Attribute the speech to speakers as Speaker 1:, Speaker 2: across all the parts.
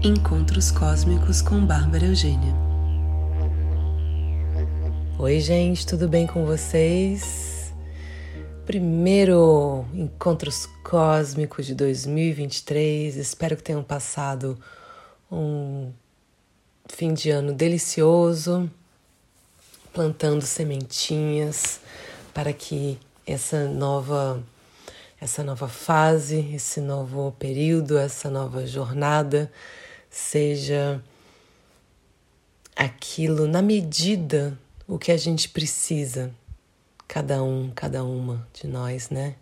Speaker 1: Encontros Cósmicos com Bárbara Eugênia.
Speaker 2: Oi, gente, tudo bem com vocês? Primeiro Encontros Cósmicos de 2023. Espero que tenham passado um fim de ano delicioso, plantando sementinhas para que essa nova essa nova fase, esse novo período, essa nova jornada seja aquilo na medida o que a gente precisa, cada um, cada uma de nós, né?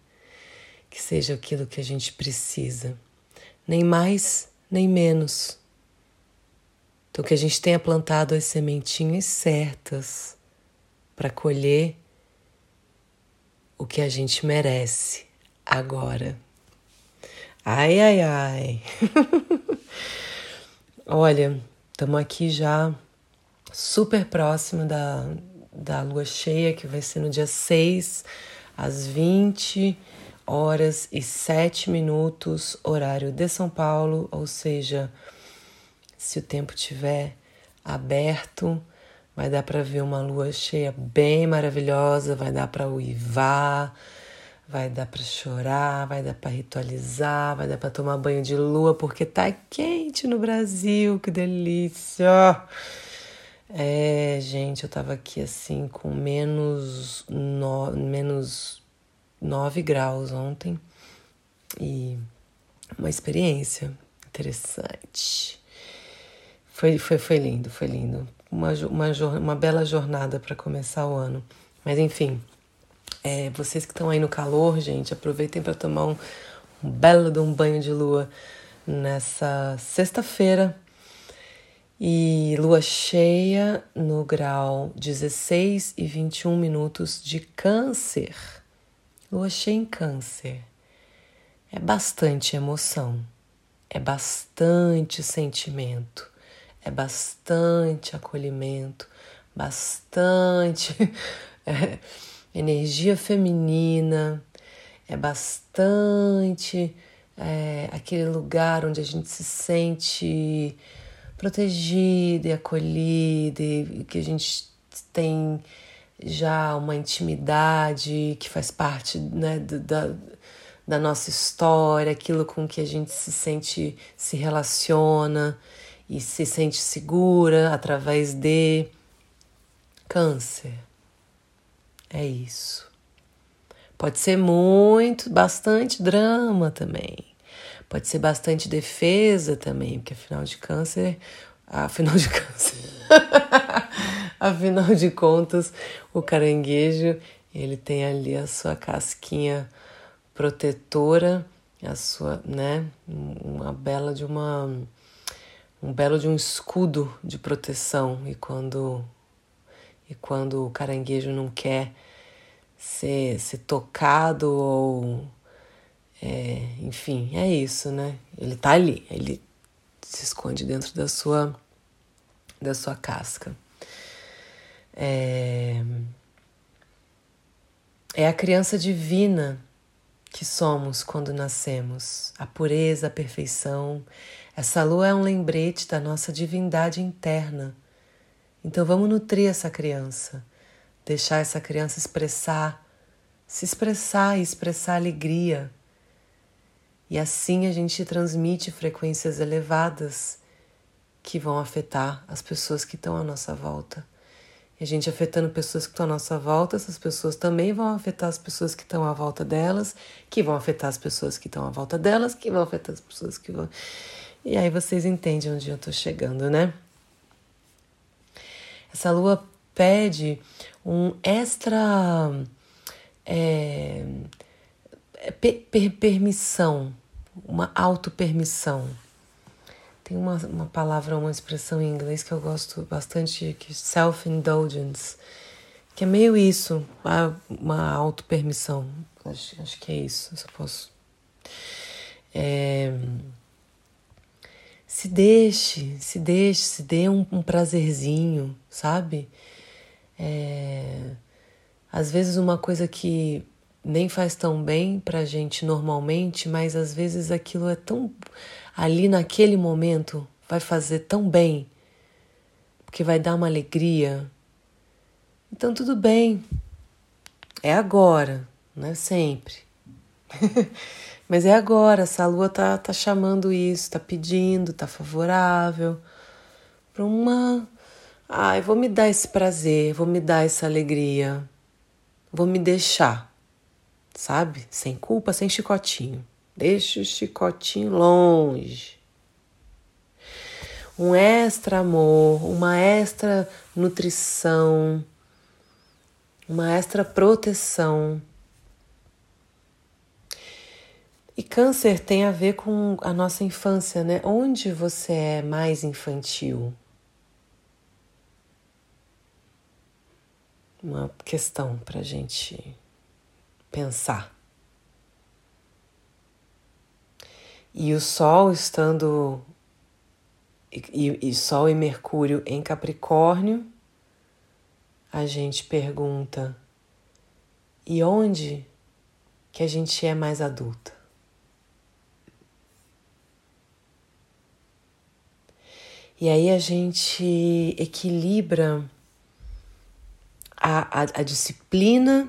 Speaker 2: Que seja aquilo que a gente precisa, nem mais nem menos. Então, que a gente tenha plantado as sementinhas certas para colher o que a gente merece agora. Ai, ai, ai. Olha, estamos aqui já super próximo da, da lua cheia, que vai ser no dia 6, às 20 horas e 7 minutos, horário de São Paulo, ou seja, se o tempo tiver aberto, vai dar para ver uma lua cheia bem maravilhosa, vai dar para uivar Vai dar para chorar, vai dar para ritualizar, vai dar para tomar banho de lua porque tá quente no Brasil, que delícia! É, gente, eu tava aqui assim com menos, no, menos 9 graus ontem e uma experiência interessante. Foi, foi, foi lindo, foi lindo. Uma, uma, uma bela jornada para começar o ano. Mas enfim, é, vocês que estão aí no calor, gente, aproveitem para tomar um, um belo de um banho de lua nessa sexta-feira. E lua cheia no grau 16 e 21 minutos de Câncer. Lua cheia em Câncer. É bastante emoção, é bastante sentimento, é bastante acolhimento, bastante. É, energia feminina, é bastante é, aquele lugar onde a gente se sente protegida e acolhida, e que a gente tem já uma intimidade que faz parte né, da, da nossa história, aquilo com que a gente se sente, se relaciona e se sente segura através de câncer. É isso. Pode ser muito, bastante drama também. Pode ser bastante defesa também, porque afinal de câncer, afinal de câncer. afinal de contas, o caranguejo, ele tem ali a sua casquinha protetora, a sua, né, uma bela de uma um belo de um escudo de proteção e quando e quando o caranguejo não quer ser, ser tocado ou. É, enfim, é isso, né? Ele tá ali, ele se esconde dentro da sua, da sua casca. É, é a criança divina que somos quando nascemos, a pureza, a perfeição. Essa lua é um lembrete da nossa divindade interna então vamos nutrir essa criança, deixar essa criança expressar, se expressar e expressar alegria. E assim a gente transmite frequências elevadas que vão afetar as pessoas que estão à nossa volta. E a gente afetando pessoas que estão à nossa volta, essas pessoas também vão afetar as pessoas que estão à volta delas, que vão afetar as pessoas que estão à volta delas, que vão afetar as pessoas que vão. E aí vocês entendem onde eu estou chegando, né? Essa lua pede um extra é, per, per, permissão, uma autopermissão. Tem uma, uma palavra, uma expressão em inglês que eu gosto bastante, que é self-indulgence, que é meio isso, uma autopermissão. Acho, acho que é isso, eu só posso. É, se deixe, se deixe, se dê um, um prazerzinho, sabe? É, às vezes uma coisa que nem faz tão bem pra gente normalmente, mas às vezes aquilo é tão ali naquele momento vai fazer tão bem, porque vai dar uma alegria. Então tudo bem. É agora, não é sempre. Mas é agora, essa lua tá, tá chamando isso, tá pedindo, tá favorável para uma. Ai, vou me dar esse prazer, vou me dar essa alegria, vou me deixar, sabe? Sem culpa, sem chicotinho. Deixa o chicotinho longe. Um extra amor, uma extra nutrição, uma extra proteção. E câncer tem a ver com a nossa infância, né? Onde você é mais infantil? Uma questão para a gente pensar. E o Sol estando. E, e Sol e Mercúrio em Capricórnio, a gente pergunta: e onde que a gente é mais adulta? E aí a gente equilibra a, a, a disciplina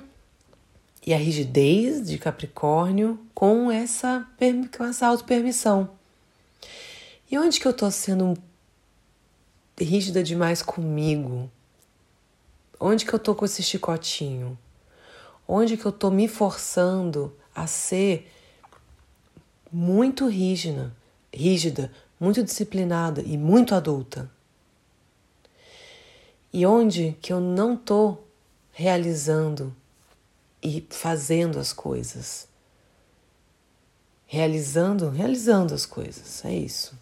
Speaker 2: e a rigidez de Capricórnio com essa, com essa autopermissão. E onde que eu tô sendo rígida demais comigo? Onde que eu tô com esse chicotinho? Onde que eu tô me forçando a ser muito rígida, rígida, muito disciplinada e muito adulta? E onde que eu não tô realizando e fazendo as coisas. Realizando, realizando as coisas, é isso.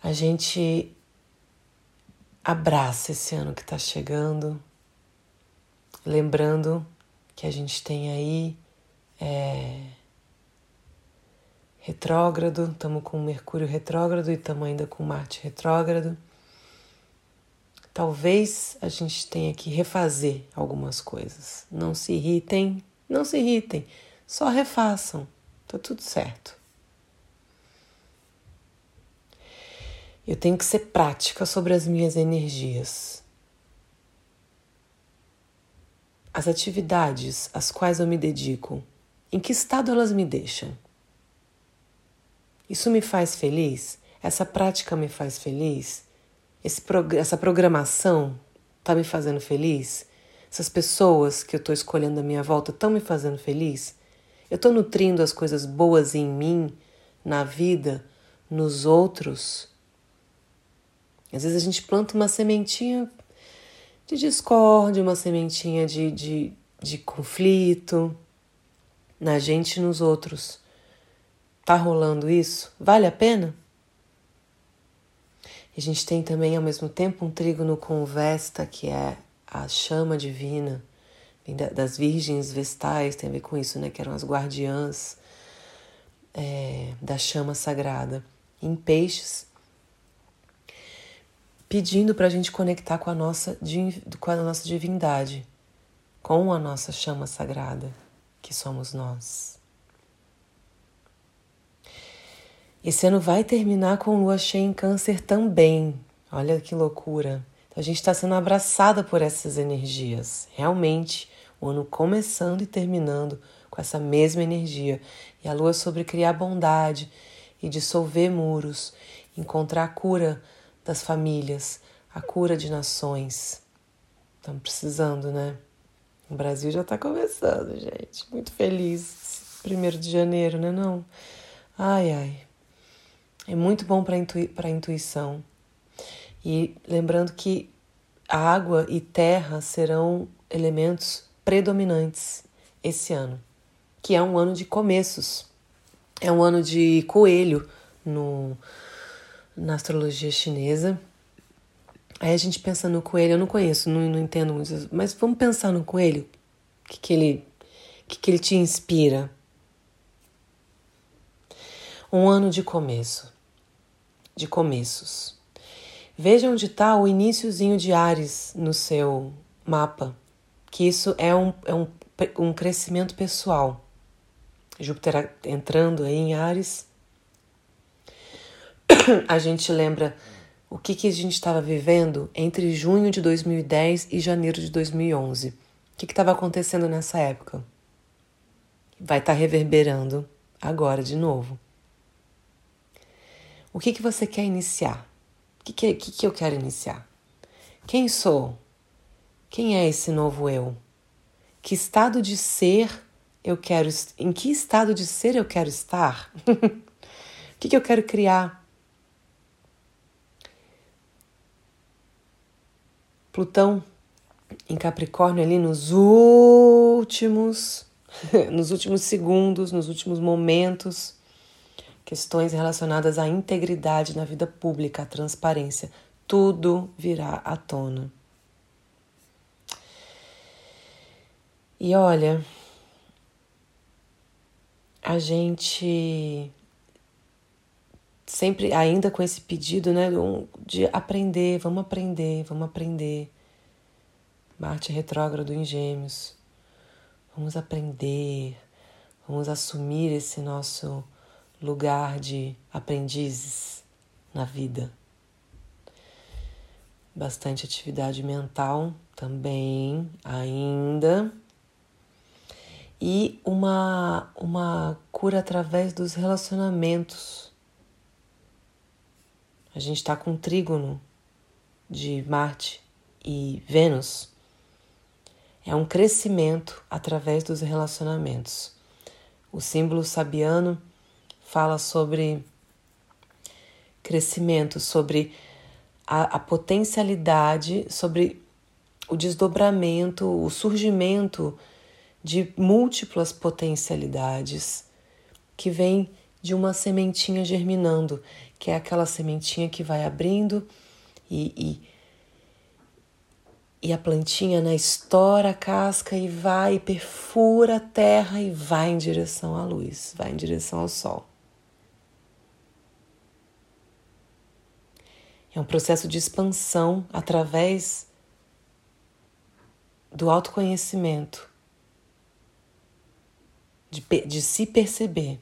Speaker 2: A gente abraça esse ano que está chegando, lembrando que a gente tem aí é, retrógrado, estamos com Mercúrio retrógrado e estamos ainda com Marte retrógrado. Talvez a gente tenha que refazer algumas coisas. Não se irritem, não se irritem, só refaçam, tá tudo certo. Eu tenho que ser prática sobre as minhas energias. As atividades às quais eu me dedico, em que estado elas me deixam? Isso me faz feliz? Essa prática me faz feliz? Essa programação está me fazendo feliz? Essas pessoas que eu estou escolhendo à minha volta estão me fazendo feliz? Eu estou nutrindo as coisas boas em mim, na vida, nos outros? Às vezes a gente planta uma sementinha de discórdia, uma sementinha de, de, de conflito na gente e nos outros. Tá rolando isso? Vale a pena? A gente tem também ao mesmo tempo um trígono com Vesta, que é a chama divina, das virgens vestais, tem a ver com isso, né? Que eram as guardiãs é, da chama sagrada. Em peixes, pedindo para a gente conectar com a, nossa, com a nossa divindade, com a nossa chama sagrada, que somos nós. Esse ano vai terminar com lua cheia em Câncer também. Olha que loucura. Então, a gente está sendo abraçada por essas energias. Realmente, o ano começando e terminando com essa mesma energia. E a lua é sobre criar bondade e dissolver muros, encontrar a cura das famílias, a cura de nações. Estamos precisando, né? O Brasil já está começando, gente. Muito feliz. Primeiro de janeiro, né? Não? Ai, ai. É muito bom para intui a intuição. E lembrando que água e terra serão elementos predominantes esse ano, que é um ano de começos. É um ano de coelho no, na astrologia chinesa. Aí a gente pensa no coelho, eu não conheço, não, não entendo muito, mas vamos pensar no coelho. O que, que, ele, que, que ele te inspira? Um ano de começo de começos. Veja onde está o iníciozinho de Ares no seu mapa, que isso é um, é um, um crescimento pessoal. Júpiter entrando aí em Ares a gente lembra o que, que a gente estava vivendo entre junho de 2010 e janeiro de 2011. O que estava acontecendo nessa época? Vai estar tá reverberando agora de novo. O que, que você quer iniciar? O que, que, que, que eu quero iniciar? Quem sou? Quem é esse novo eu? Que estado de ser eu quero. Em que estado de ser eu quero estar? o que, que eu quero criar? Plutão em Capricórnio ali nos últimos nos últimos segundos, nos últimos momentos, questões relacionadas à integridade na vida pública, à transparência, tudo virá à tona. E olha, a gente sempre ainda com esse pedido, né, de aprender, vamos aprender, vamos aprender. Marte retrógrado em Gêmeos. Vamos aprender, vamos assumir esse nosso lugar de aprendizes na vida. Bastante atividade mental também, ainda. E uma, uma cura através dos relacionamentos a gente está com um trígono de Marte e Vênus. É um crescimento através dos relacionamentos. O símbolo sabiano fala sobre crescimento, sobre a, a potencialidade, sobre o desdobramento, o surgimento de múltiplas potencialidades que vem de uma sementinha germinando que é aquela sementinha que vai abrindo e, e, e a plantinha né, estoura a casca e vai, perfura a terra e vai em direção à luz, vai em direção ao sol. É um processo de expansão através do autoconhecimento, de, de se perceber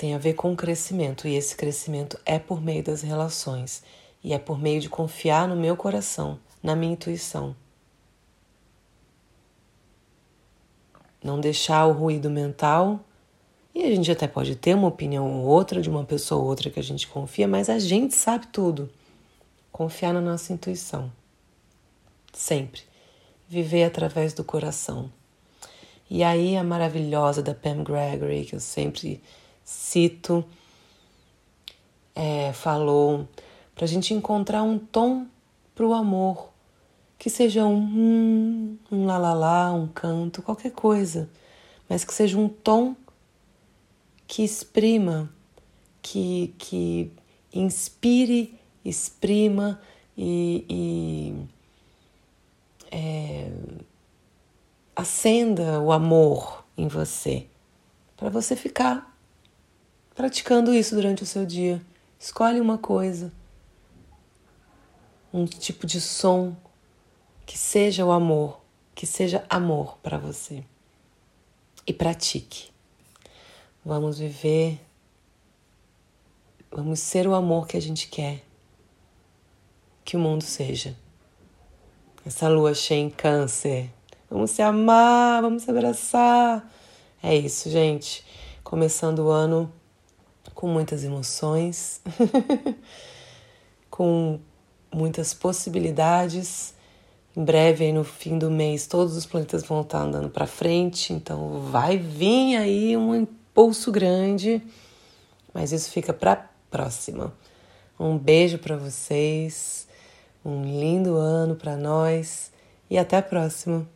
Speaker 2: tem a ver com o crescimento, e esse crescimento é por meio das relações, e é por meio de confiar no meu coração, na minha intuição. Não deixar o ruído mental. E a gente até pode ter uma opinião ou outra de uma pessoa ou outra que a gente confia, mas a gente sabe tudo. Confiar na nossa intuição. Sempre. Viver através do coração. E aí a maravilhosa da Pam Gregory, que eu sempre cito, é, falou para a gente encontrar um tom para o amor, que seja um hum, um lá, lá, lá, um canto, qualquer coisa, mas que seja um tom que exprima, que, que inspire, exprima e, e é, acenda o amor em você, para você ficar praticando isso durante o seu dia. Escolhe uma coisa, um tipo de som que seja o amor, que seja amor para você. E pratique. Vamos viver, vamos ser o amor que a gente quer que o mundo seja. Essa lua cheia em câncer. Vamos se amar, vamos se abraçar. É isso, gente. Começando o ano com muitas emoções, com muitas possibilidades. Em breve, aí no fim do mês, todos os planetas vão estar andando para frente, então vai vir aí um impulso grande, mas isso fica para próxima. Um beijo para vocês, um lindo ano para nós e até a próxima.